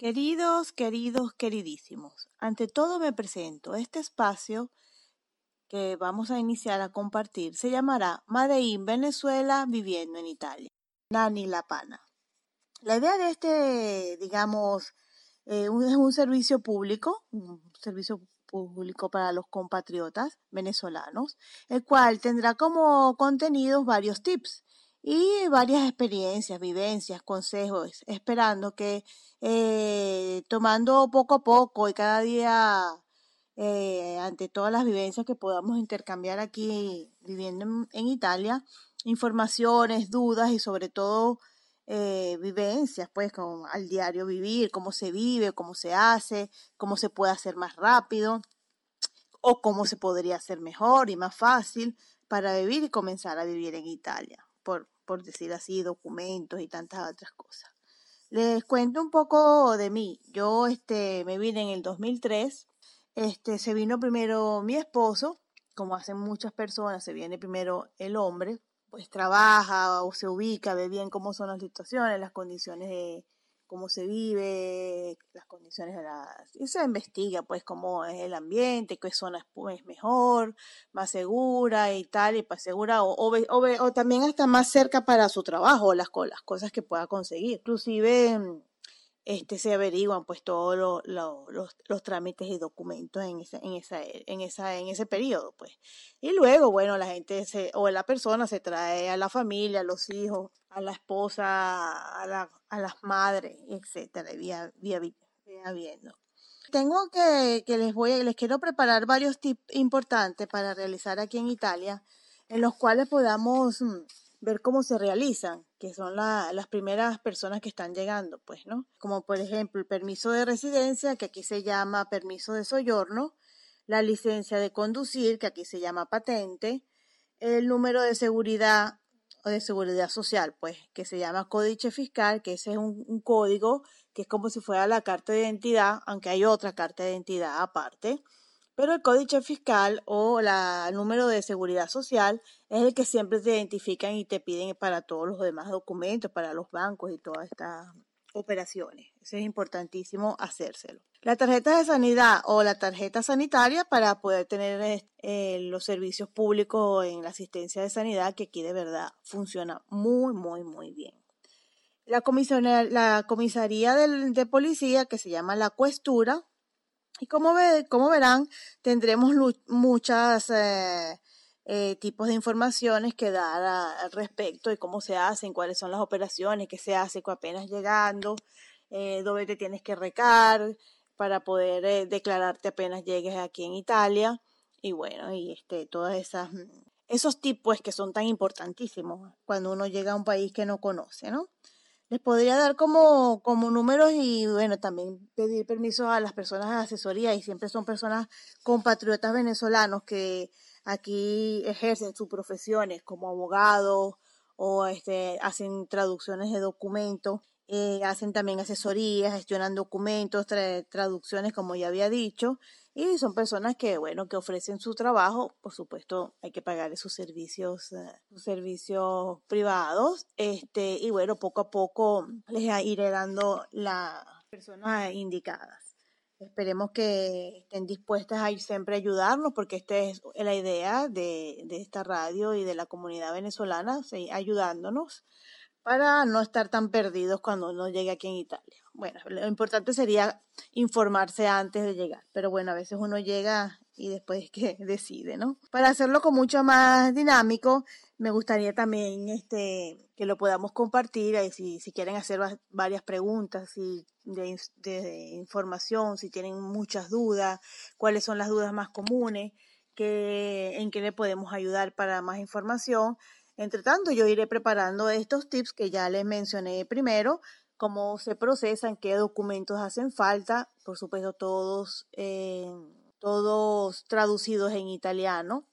Queridos, queridos, queridísimos, ante todo me presento. Este espacio que vamos a iniciar a compartir se llamará Madein Venezuela viviendo en Italia. Nani La Pana. La idea de este, digamos, eh, es un servicio público, un servicio público para los compatriotas venezolanos, el cual tendrá como contenidos varios tips y varias experiencias, vivencias, consejos, esperando que eh, tomando poco a poco y cada día eh, ante todas las vivencias que podamos intercambiar aquí viviendo en, Italia, informaciones, dudas y sobre todo eh, vivencias, pues como al diario vivir, cómo se vive, cómo se hace, cómo se puede hacer más rápido o cómo se podría hacer mejor y más fácil para vivir y comenzar a vivir en Italia por, por decir así, documentos y tantas otras cosas. Les cuento un poco de mí. Yo este, me vine en el 2003. Este, se vino primero mi esposo, como hacen muchas personas, se viene primero el hombre, pues trabaja o se ubica, ve bien cómo son las situaciones, las condiciones de, cómo se vive, las condiciones de la... Y se investiga pues cómo es el ambiente, qué zona es pues, mejor, más segura y tal, y pues segura, o, o, o, también hasta más cerca para su trabajo, las, las cosas que pueda conseguir. Inclusive este, se averiguan pues todos los, los, trámites y documentos en esa, en esa, en esa, en ese periodo, pues. Y luego, bueno, la gente se, o la persona se trae a la familia, a los hijos, a la esposa, a, la, a las madres, etcétera, vía, vía, vía viendo. Tengo que, que les voy, les quiero preparar varios tips importantes para realizar aquí en Italia, en los cuales podamos mm, ver cómo se realizan, que son las primeras personas que están llegando, pues, ¿no? Como por ejemplo el permiso de residencia, que aquí se llama permiso de soyorno, la licencia de conducir, que aquí se llama patente, el número de seguridad o de seguridad social, pues, que se llama códice fiscal, que ese es un, un código que es como si fuera la carta de identidad, aunque hay otra carta de identidad aparte. Pero el códice fiscal o el número de seguridad social es el que siempre te identifican y te piden para todos los demás documentos, para los bancos y todas estas operaciones. Eso es importantísimo hacérselo. La tarjeta de sanidad o la tarjeta sanitaria para poder tener eh, los servicios públicos en la asistencia de sanidad que aquí de verdad funciona muy, muy, muy bien. La, la comisaría de policía que se llama la cuestura y como, ve, como verán, tendremos muchos eh, eh, tipos de informaciones que dar al respecto de cómo se hacen, cuáles son las operaciones, qué se hace apenas llegando, eh, dónde te tienes que recar para poder eh, declararte apenas llegues aquí en Italia. Y bueno, y este, todas esas esos tipos que son tan importantísimos cuando uno llega a un país que no conoce, ¿no? Les podría dar como, como números y bueno, también pedir permiso a las personas de asesoría y siempre son personas compatriotas venezolanos que aquí ejercen sus profesiones como abogados o este, hacen traducciones de documentos, eh, hacen también asesorías, gestionan documentos, traducciones como ya había dicho y son personas que, bueno, que ofrecen su trabajo, por supuesto, hay que pagar sus servicios, eh, sus servicios privados, este, y bueno, poco a poco les iré dando las personas indicadas. Esperemos que estén dispuestas a siempre ayudarnos, porque esta es la idea de, de esta radio y de la comunidad venezolana, ayudándonos para no estar tan perdidos cuando uno llegue aquí en Italia. Bueno, lo importante sería informarse antes de llegar, pero bueno, a veces uno llega y después que decide, ¿no? Para hacerlo con mucho más dinámico, me gustaría también este, que lo podamos compartir, y si, si quieren hacer varias preguntas si de, de, información, si tienen muchas dudas, cuáles son las dudas más comunes, que, en qué le podemos ayudar para más información entre tanto, yo iré preparando estos tips que ya les mencioné primero, cómo se procesan, qué documentos hacen falta, por supuesto todos, eh, todos traducidos en italiano.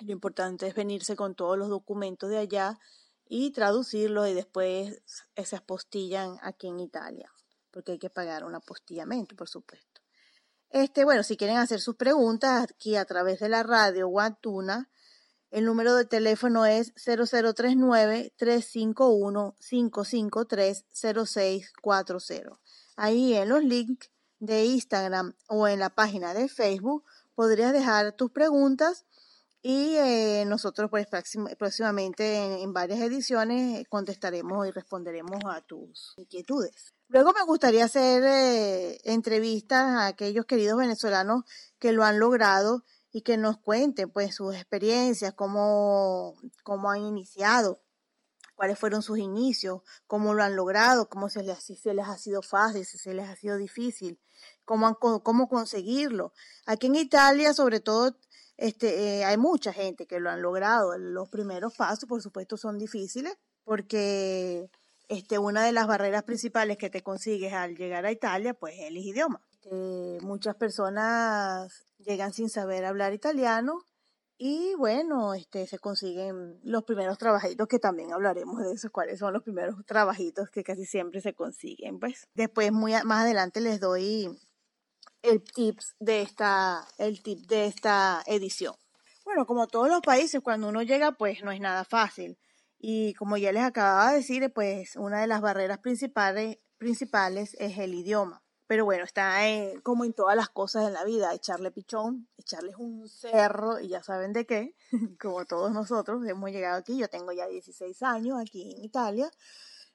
Lo importante es venirse con todos los documentos de allá y traducirlos y después se apostillan aquí en Italia, porque hay que pagar un apostillamiento, por supuesto. Este, bueno, si quieren hacer sus preguntas aquí a través de la radio Guantuna, el número de teléfono es 0039-351-553-0640. Ahí en los links de Instagram o en la página de Facebook podrías dejar tus preguntas y eh, nosotros pues próximamente en, varias ediciones contestaremos y responderemos a tus inquietudes. Luego me gustaría hacer eh, entrevistas a aquellos queridos venezolanos que lo han logrado y que nos cuenten pues sus experiencias, cómo, cómo han iniciado cuáles fueron sus inicios, cómo lo han logrado, cómo se les, se les ha sido fácil, si se les ha sido difícil, cómo, cómo conseguirlo. Aquí en Italia, sobre todo, este, eh, hay mucha gente que lo han logrado. Los primeros pasos, por supuesto, son difíciles porque este, una de las barreras principales que te consigues al llegar a Italia, pues es el idioma. Muchas personas llegan sin saber hablar italiano y bueno, este, se consiguen los primeros trabajitos, que también hablaremos de eso, cuáles son los primeros trabajitos que casi siempre se consiguen. Pues después, muy más adelante, les doy el tips de esta, el tip de esta edición. Bueno, como todos los países, cuando uno llega, pues no es nada fácil. Y como ya les acababa de decir, pues una de las barreras principales, principales es el idioma. Pero bueno, está como en todas las cosas en la vida, echarle pichón, echarles un cerro y ya saben de qué, como todos nosotros hemos llegado aquí, yo tengo ya 16 años aquí en Italia,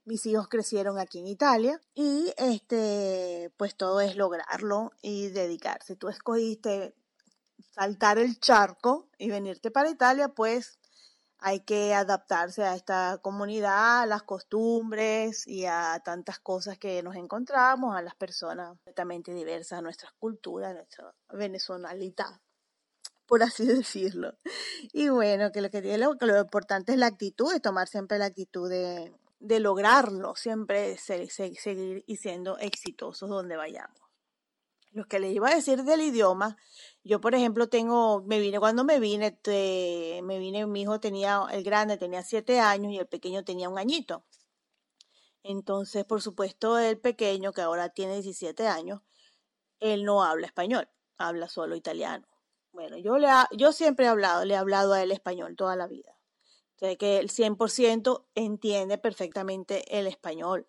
mis hijos crecieron aquí en Italia y este, pues todo es lograrlo y dedicarse. Tú escogiste saltar el charco y venirte para Italia, pues hay que adaptarse a esta comunidad, a las costumbres y a tantas cosas que nos encontramos, a las personas completamente diversas, a nuestras culturas, a nuestra venezolanidad, por así decirlo. Y bueno, que lo que, lo, lo importante es la actitud, de tomar siempre la actitud de, lograrlo, siempre seguir y siendo exitosos donde vayamos. Lo que les iba a decir del idioma, yo por ejemplo tengo, me vine cuando me vine, me vine, mi hijo tenía, el grande tenía siete años y el pequeño tenía un añito. Entonces, por supuesto, el pequeño, que ahora tiene 17 años, él no habla español, habla solo italiano. Bueno, yo, le yo siempre he hablado, le he hablado a él español toda la vida. Sea, que el 100% entiende perfectamente el español.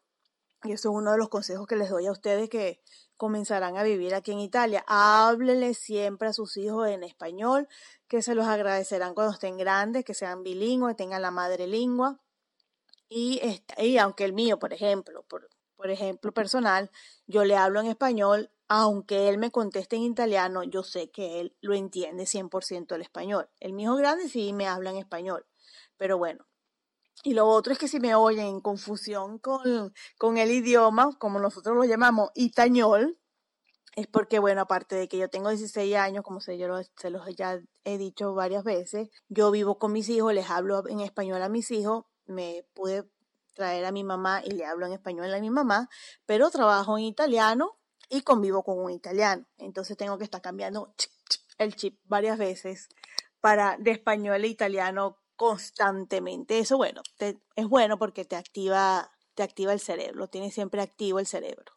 Y eso es uno de los consejos que les doy a ustedes que comenzarán a vivir aquí en Italia. Háblenle siempre a sus hijos en español, que se los agradecerán cuando estén grandes, que sean bilingües, tengan la madre lengua. Y, y aunque el mío, por ejemplo, por, por ejemplo personal, yo le hablo en español, aunque él me conteste en italiano, yo sé que él lo entiende 100% el español. El mío grande sí me habla en español, pero bueno, y lo otro es que si me oyen en confusión con, con el idioma, como nosotros lo llamamos itañol, es porque, bueno, aparte de que yo tengo 16 años, como se, yo se los ya he dicho varias veces, yo vivo con mis hijos, les hablo en español a mis hijos, me pude traer a mi mamá y le hablo en español a mi mamá, pero trabajo en italiano y convivo con un italiano. Entonces tengo que estar cambiando el chip varias veces para de español a italiano constantemente. Eso, bueno, es bueno porque te activa, te activa el cerebro, tiene siempre activo el cerebro.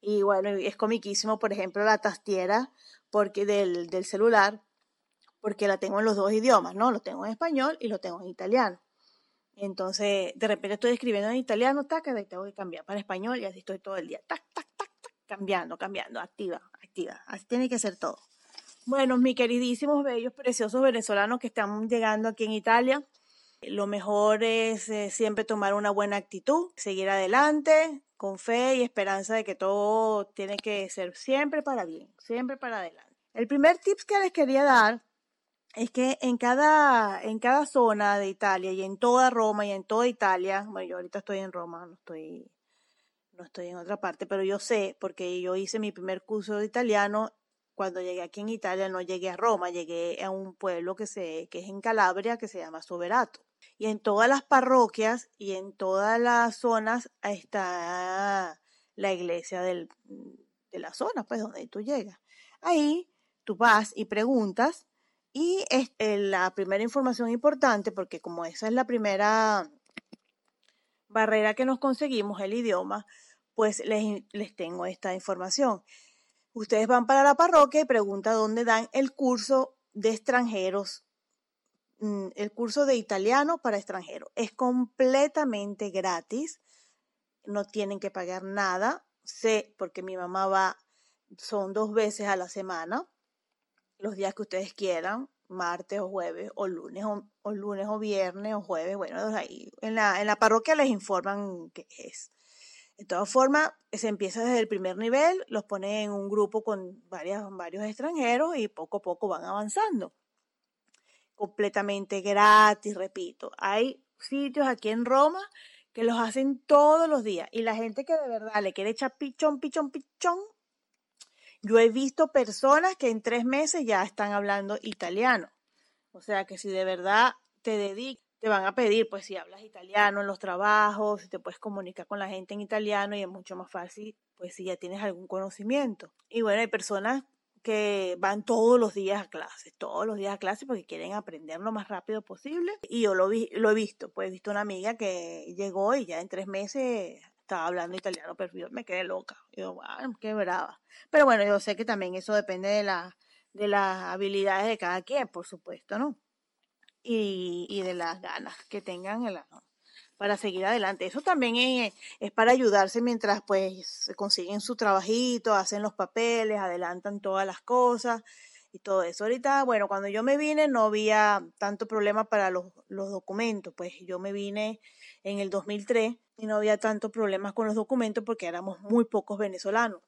Y bueno, es comiquísimo, por ejemplo, la tastiera porque del, del celular, porque la tengo en los dos idiomas, ¿no? Lo tengo en español y lo tengo en italiano. Entonces, de repente estoy escribiendo en italiano, tac, y tengo que cambiar para español y así estoy todo el día, tac, tac, tac, tac, cambiando, cambiando, activa, activa. Así tiene que ser todo. Bueno, mis queridísimos, bellos, preciosos venezolanos que están llegando aquí en Italia, lo mejor es eh, siempre tomar una buena actitud, seguir adelante con fe y esperanza de que todo tiene que ser siempre para bien, siempre para adelante. El primer tips que les quería dar es que en cada, en cada zona de Italia y en toda Roma y en toda Italia, bueno, yo ahorita estoy en Roma, no estoy, no estoy en otra parte, pero yo sé, porque yo hice mi primer curso de italiano cuando llegué aquí en Italia no llegué a Roma, llegué a un pueblo que, se, que es en Calabria que se llama Soberato. Y en todas las parroquias y en todas las zonas está la iglesia de la zona, pues donde tú llegas. Ahí tú vas y preguntas y es eh, la primera información importante, porque como esa es la primera barrera que nos conseguimos, el idioma, pues les, les tengo esta información. Ustedes van para la parroquia y preguntan dónde dan el curso de extranjeros, mm, el curso de italiano para extranjeros. Es completamente gratis, no tienen que pagar nada, sé, porque mi mamá va, son dos veces a la semana, los días que ustedes quieran, martes o jueves, o lunes o, lunes o viernes o jueves, bueno, ahí en la, en la parroquia les informan qué es. De todas formas, se empieza desde el primer nivel, los ponen en un grupo con varias, varios extranjeros y poco a poco van avanzando. Completamente gratis, repito. Hay sitios aquí en Roma que los hacen todos los días y la gente que de verdad le quiere echar pichón, pichón, pichón. Yo he visto personas que en tres meses ya están hablando italiano. O sea que si de verdad te dedicas te van a pedir, pues si hablas italiano en los trabajos, si te puedes comunicar con la gente en italiano y es mucho más fácil, pues si ya tienes algún conocimiento. Y bueno, hay personas que van todos los días a clases, todos los días a clases porque quieren aprender lo más rápido posible. Y yo lo, vi, lo he visto, pues he visto una amiga que llegó y ya en tres meses estaba hablando italiano, pero me quedé loca. Yo, wow, qué brava. Pero bueno, yo sé que también eso depende de, la, de las habilidades de cada quien, por supuesto, ¿no? Y, de las ganas que tengan para seguir adelante. Eso también es, es, para ayudarse mientras pues consiguen su trabajito, hacen los papeles, adelantan todas las cosas y todo eso. Ahorita, bueno, cuando yo me vine no había tanto problema para los, los documentos, pues yo me vine en el 2003 y no había tanto problemas con los documentos porque éramos muy pocos venezolanos.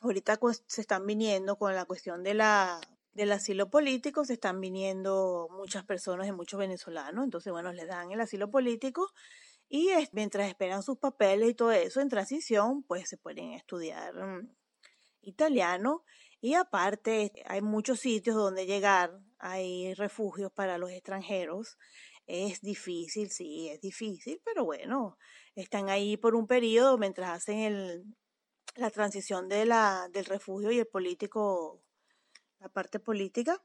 Ahorita pues, se están viniendo con la cuestión de la del asilo político se están viniendo muchas personas y muchos venezolanos, entonces bueno, les dan el asilo político y mientras esperan sus papeles y todo eso en transición, pues se pueden estudiar mm, italiano y aparte hay muchos sitios donde llegar, hay refugios para los extranjeros. Es difícil, sí, es difícil, pero bueno, están ahí por un periodo mientras hacen el, la transición de la, del refugio y el político la parte política.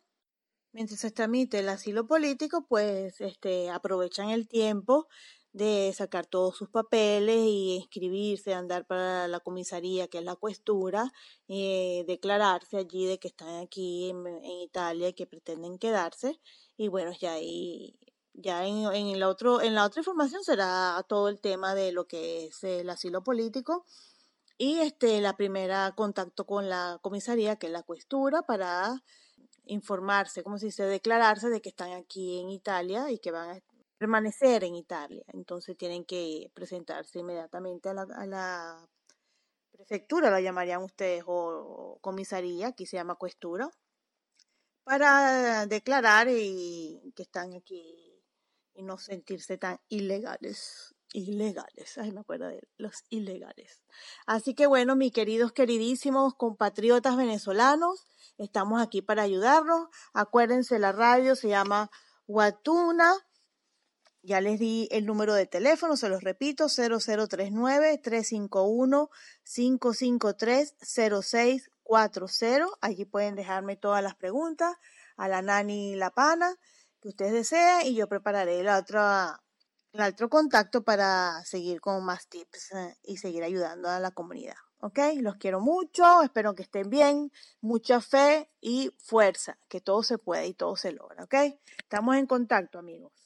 Mientras se tramite el asilo político, pues este, aprovechan el tiempo de sacar todos sus papeles y inscribirse, andar para la comisaría, que es la cuestura, eh, declararse allí de que están aquí en, Italia y que pretenden quedarse. Y bueno, ya ahí, ya en, en, otro, en la otra información será todo el tema de lo que es el asilo político y este, la primera contacto con la comisaría, que es la cuestura, para informarse, como se dice, declararse de que están aquí en Italia y que van a permanecer en Italia. Entonces tienen que presentarse inmediatamente a la, prefectura, la llamarían ustedes, o, comisaría, aquí se llama cuestura, para declarar y que están aquí y no sentirse tan ilegales ilegales. Ay, me acuerdo de los ilegales. Así que bueno, mis queridos, queridísimos compatriotas venezolanos, estamos aquí para ayudarlos. Acuérdense, la radio se llama Watuna. Ya les di el número de teléfono, se los repito, 0039-351-553-0640. Allí pueden dejarme todas las preguntas a la Nani La Pana que ustedes deseen y yo prepararé la otra otro contacto para seguir con más tips eh, y seguir ayudando a la comunidad. ¿Ok? Los quiero mucho, espero que estén bien, mucha fe y fuerza, que todo se puede y todo se logra. ¿Ok? Estamos en contacto, amigos.